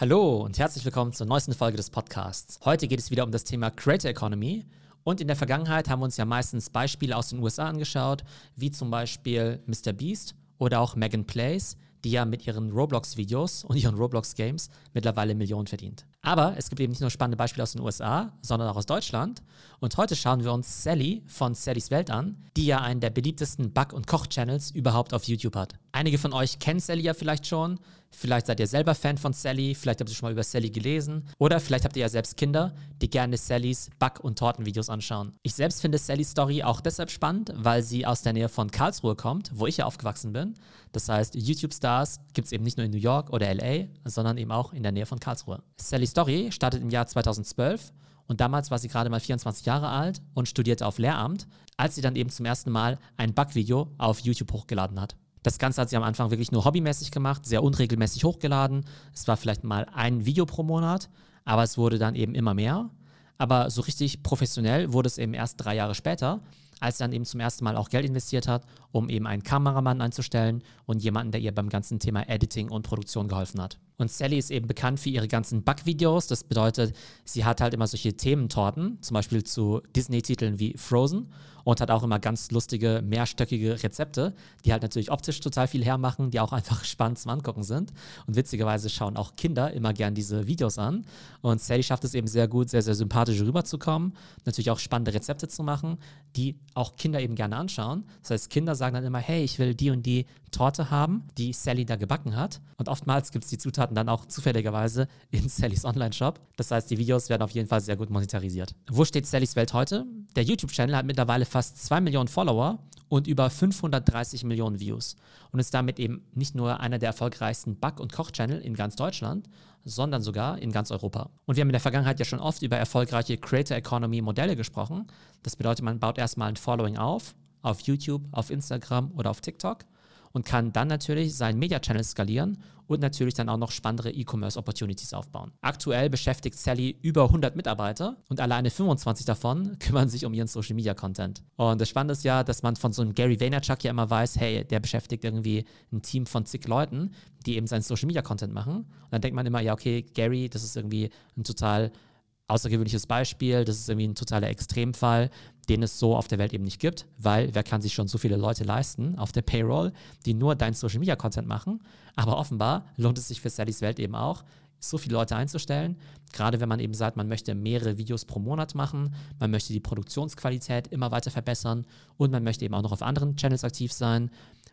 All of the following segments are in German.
Hallo und herzlich willkommen zur neuesten Folge des Podcasts. Heute geht es wieder um das Thema Creator Economy. Und in der Vergangenheit haben wir uns ja meistens Beispiele aus den USA angeschaut, wie zum Beispiel Mr. Beast oder auch Megan Plays, die ja mit ihren Roblox-Videos und ihren Roblox-Games mittlerweile Millionen verdient. Aber es gibt eben nicht nur spannende Beispiele aus den USA, sondern auch aus Deutschland. Und heute schauen wir uns Sally von Sallys Welt an, die ja einen der beliebtesten Back- und Koch-Channels überhaupt auf YouTube hat. Einige von euch kennen Sally ja vielleicht schon. Vielleicht seid ihr selber Fan von Sally, vielleicht habt ihr schon mal über Sally gelesen oder vielleicht habt ihr ja selbst Kinder, die gerne Sallys Back- und Tortenvideos anschauen. Ich selbst finde Sallys Story auch deshalb spannend, weil sie aus der Nähe von Karlsruhe kommt, wo ich ja aufgewachsen bin. Das heißt, YouTube-Stars gibt es eben nicht nur in New York oder LA, sondern eben auch in der Nähe von Karlsruhe. Sallys Story startet im Jahr 2012 und damals war sie gerade mal 24 Jahre alt und studierte auf Lehramt, als sie dann eben zum ersten Mal ein Backvideo auf YouTube hochgeladen hat. Das Ganze hat sie am Anfang wirklich nur hobbymäßig gemacht, sehr unregelmäßig hochgeladen. Es war vielleicht mal ein Video pro Monat, aber es wurde dann eben immer mehr. Aber so richtig professionell wurde es eben erst drei Jahre später, als sie dann eben zum ersten Mal auch Geld investiert hat, um eben einen Kameramann einzustellen und jemanden, der ihr beim ganzen Thema Editing und Produktion geholfen hat. Und Sally ist eben bekannt für ihre ganzen Backvideos. Das bedeutet, sie hat halt immer solche Thementorten, zum Beispiel zu Disney-Titeln wie Frozen und hat auch immer ganz lustige, mehrstöckige Rezepte, die halt natürlich optisch total viel hermachen, die auch einfach spannend zum Angucken sind. Und witzigerweise schauen auch Kinder immer gern diese Videos an. Und Sally schafft es eben sehr gut, sehr, sehr sympathisch rüberzukommen, natürlich auch spannende Rezepte zu machen, die auch Kinder eben gerne anschauen. Das heißt, Kinder sagen dann immer, hey, ich will die und die Torte haben, die Sally da gebacken hat. Und oftmals gibt es die Zutaten dann auch zufälligerweise in Sallys Online-Shop. Das heißt, die Videos werden auf jeden Fall sehr gut monetarisiert. Wo steht Sallys Welt heute? Der YouTube-Channel hat mittlerweile fast 2 Millionen Follower und über 530 Millionen Views und ist damit eben nicht nur einer der erfolgreichsten Back- und Koch-Channel in ganz Deutschland, sondern sogar in ganz Europa. Und wir haben in der Vergangenheit ja schon oft über erfolgreiche Creator Economy Modelle gesprochen. Das bedeutet, man baut erstmal ein Following auf, auf YouTube, auf Instagram oder auf TikTok und kann dann natürlich seinen Media-Channel skalieren und natürlich dann auch noch spannendere E-Commerce-Opportunities aufbauen. Aktuell beschäftigt Sally über 100 Mitarbeiter und alleine 25 davon kümmern sich um ihren Social-Media-Content. Und das Spannende ist ja, dass man von so einem Gary Vaynerchuk ja immer weiß, hey, der beschäftigt irgendwie ein Team von zig Leuten, die eben seinen Social-Media-Content machen. Und dann denkt man immer, ja, okay, Gary, das ist irgendwie ein total außergewöhnliches Beispiel, das ist irgendwie ein totaler Extremfall, den es so auf der Welt eben nicht gibt, weil wer kann sich schon so viele Leute leisten auf der Payroll, die nur dein Social Media Content machen. Aber offenbar lohnt es sich für Sallys Welt eben auch, so viele Leute einzustellen. Gerade wenn man eben sagt, man möchte mehrere Videos pro Monat machen, man möchte die Produktionsqualität immer weiter verbessern und man möchte eben auch noch auf anderen Channels aktiv sein.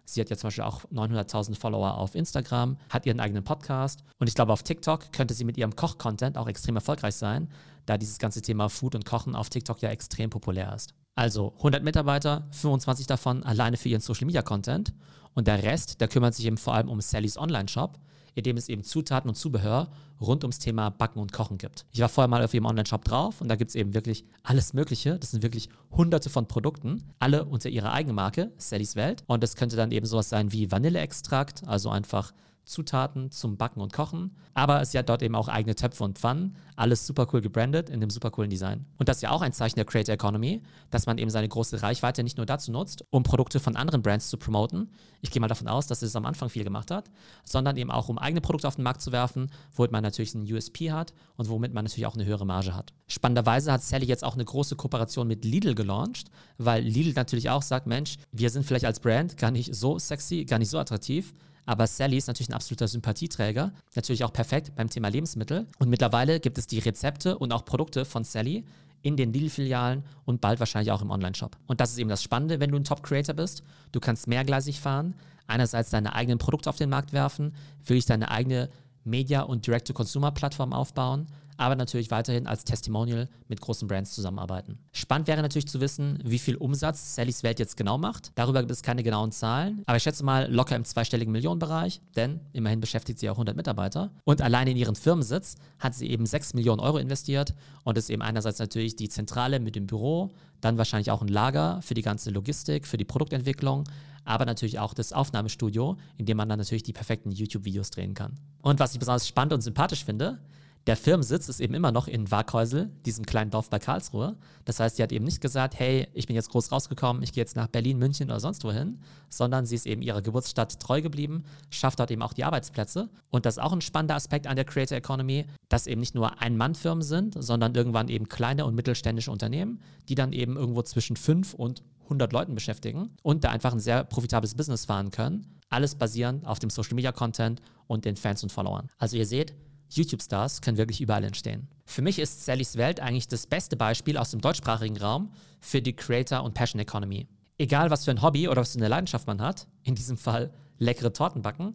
Sie hat ja zum Beispiel auch 900.000 Follower auf Instagram, hat ihren eigenen Podcast und ich glaube, auf TikTok könnte sie mit ihrem Koch-Content auch extrem erfolgreich sein, da dieses ganze Thema Food und Kochen auf TikTok ja extrem populär ist. Also 100 Mitarbeiter, 25 davon alleine für ihren Social Media Content und der Rest, der kümmert sich eben vor allem um Sallys Online-Shop in dem es eben Zutaten und Zubehör rund ums Thema Backen und Kochen gibt. Ich war vorher mal auf ihrem Online-Shop drauf und da gibt es eben wirklich alles Mögliche. Das sind wirklich hunderte von Produkten, alle unter ihrer eigenen Marke, Sallys Welt. Und das könnte dann eben sowas sein wie Vanilleextrakt, also einfach Zutaten zum Backen und Kochen. Aber sie hat dort eben auch eigene Töpfe und Pfannen. Alles super cool gebrandet in dem super coolen Design. Und das ist ja auch ein Zeichen der Creator Economy, dass man eben seine große Reichweite nicht nur dazu nutzt, um Produkte von anderen Brands zu promoten. Ich gehe mal davon aus, dass es am Anfang viel gemacht hat, sondern eben auch, um eigene Produkte auf den Markt zu werfen, womit man natürlich einen USP hat und womit man natürlich auch eine höhere Marge hat. Spannenderweise hat Sally jetzt auch eine große Kooperation mit Lidl gelauncht, weil Lidl natürlich auch sagt, Mensch, wir sind vielleicht als Brand gar nicht so sexy, gar nicht so attraktiv, aber Sally ist natürlich ein absoluter Sympathieträger, natürlich auch perfekt beim Thema Lebensmittel. Und mittlerweile gibt es die Rezepte und auch Produkte von Sally in den Lidl-Filialen und bald wahrscheinlich auch im Online-Shop. Und das ist eben das Spannende, wenn du ein Top-Creator bist. Du kannst mehrgleisig fahren, einerseits deine eigenen Produkte auf den Markt werfen, wirklich deine eigene Media- und Direct-to-Consumer-Plattform aufbauen, aber natürlich weiterhin als Testimonial mit großen Brands zusammenarbeiten. Spannend wäre natürlich zu wissen, wie viel Umsatz Sallys Welt jetzt genau macht. Darüber gibt es keine genauen Zahlen, aber ich schätze mal locker im zweistelligen Millionenbereich, denn immerhin beschäftigt sie auch 100 Mitarbeiter. Und allein in ihren Firmensitz hat sie eben 6 Millionen Euro investiert und ist eben einerseits natürlich die Zentrale mit dem Büro, dann wahrscheinlich auch ein Lager für die ganze Logistik, für die Produktentwicklung, aber natürlich auch das Aufnahmestudio, in dem man dann natürlich die perfekten YouTube-Videos drehen kann. Und was ich besonders spannend und sympathisch finde, Der Firmensitz ist eben immer noch in Waghäusel, diesem kleinen Dorf bei Karlsruhe. Das heißt, sie hat eben nicht gesagt, hey, ich bin jetzt groß rausgekommen, ich gehe jetzt nach Berlin, München oder sonst wohin, sondern sie ist eben ihrer Geburtsstadt treu geblieben, schafft dort eben auch die Arbeitsplätze. Und das ist auch ein spannender Aspekt an der Creator Economy, dass eben nicht nur Ein-Mann-Firmen sind, sondern irgendwann eben kleine und mittelständische Unternehmen, die dann eben irgendwo zwischen fünf und 100 Leuten beschäftigen und da einfach ein sehr profitables Business fahren können. Alles basierend auf dem Social Media Content und den Fans und Followern. Also ihr seht, YouTube-Stars können wirklich überall entstehen. Für mich ist Sallys Welt eigentlich das beste Beispiel aus dem deutschsprachigen Raum für die Creator- und Passion Economy. Egal, was für ein Hobby oder was für eine Leidenschaft man hat, in diesem Fall leckere Torten backen,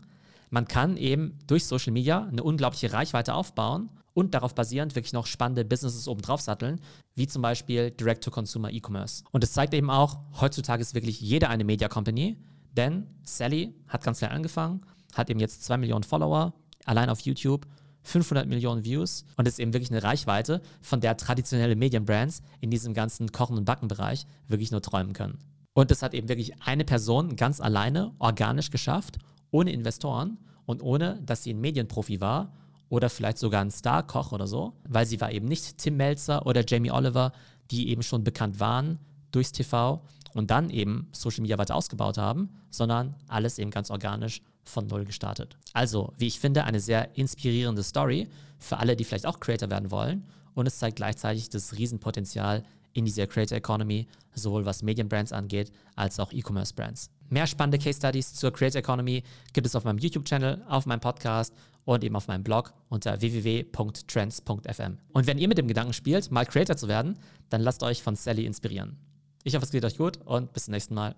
man kann eben durch Social Media eine unglaubliche Reichweite aufbauen und darauf basierend wirklich noch spannende Businesses obendrauf satteln, wie zum Beispiel Direct-to-Consumer E-Commerce. Und es zeigt eben auch, heutzutage ist wirklich jeder eine Media Company, denn Sally hat ganz klein angefangen, hat eben jetzt zwei Millionen Follower, allein auf YouTube 500 Millionen Views und ist eben wirklich eine Reichweite, von der traditionelle Medienbrands in diesem ganzen Kochen- und Backenbereich wirklich nur träumen können. Und das hat eben wirklich eine Person ganz alleine organisch geschafft, ohne Investoren und ohne, dass sie ein Medienprofi war oder vielleicht sogar ein Star-Koch oder so, weil sie war eben nicht Tim Melzer oder Jamie Oliver, die eben schon bekannt waren durchs TV und dann eben Social Media weiter ausgebaut haben, sondern alles eben ganz organisch von Null gestartet. Also, wie ich finde, eine sehr inspirierende Story für alle, die vielleicht auch Creator werden wollen. Und es zeigt gleichzeitig das Riesenpotenzial in dieser Creator Economy, sowohl was Medienbrands angeht, als auch E-Commerce Brands. Mehr spannende Case Studies zur Creator Economy gibt es auf meinem YouTube-Channel, auf meinem Podcast und eben auf meinem Blog unter www.trends.fm. Und wenn ihr mit dem Gedanken spielt, mal Creator zu werden, dann lasst euch von Sally inspirieren. Ich hoffe, es geht euch gut und bis zum nächsten Mal.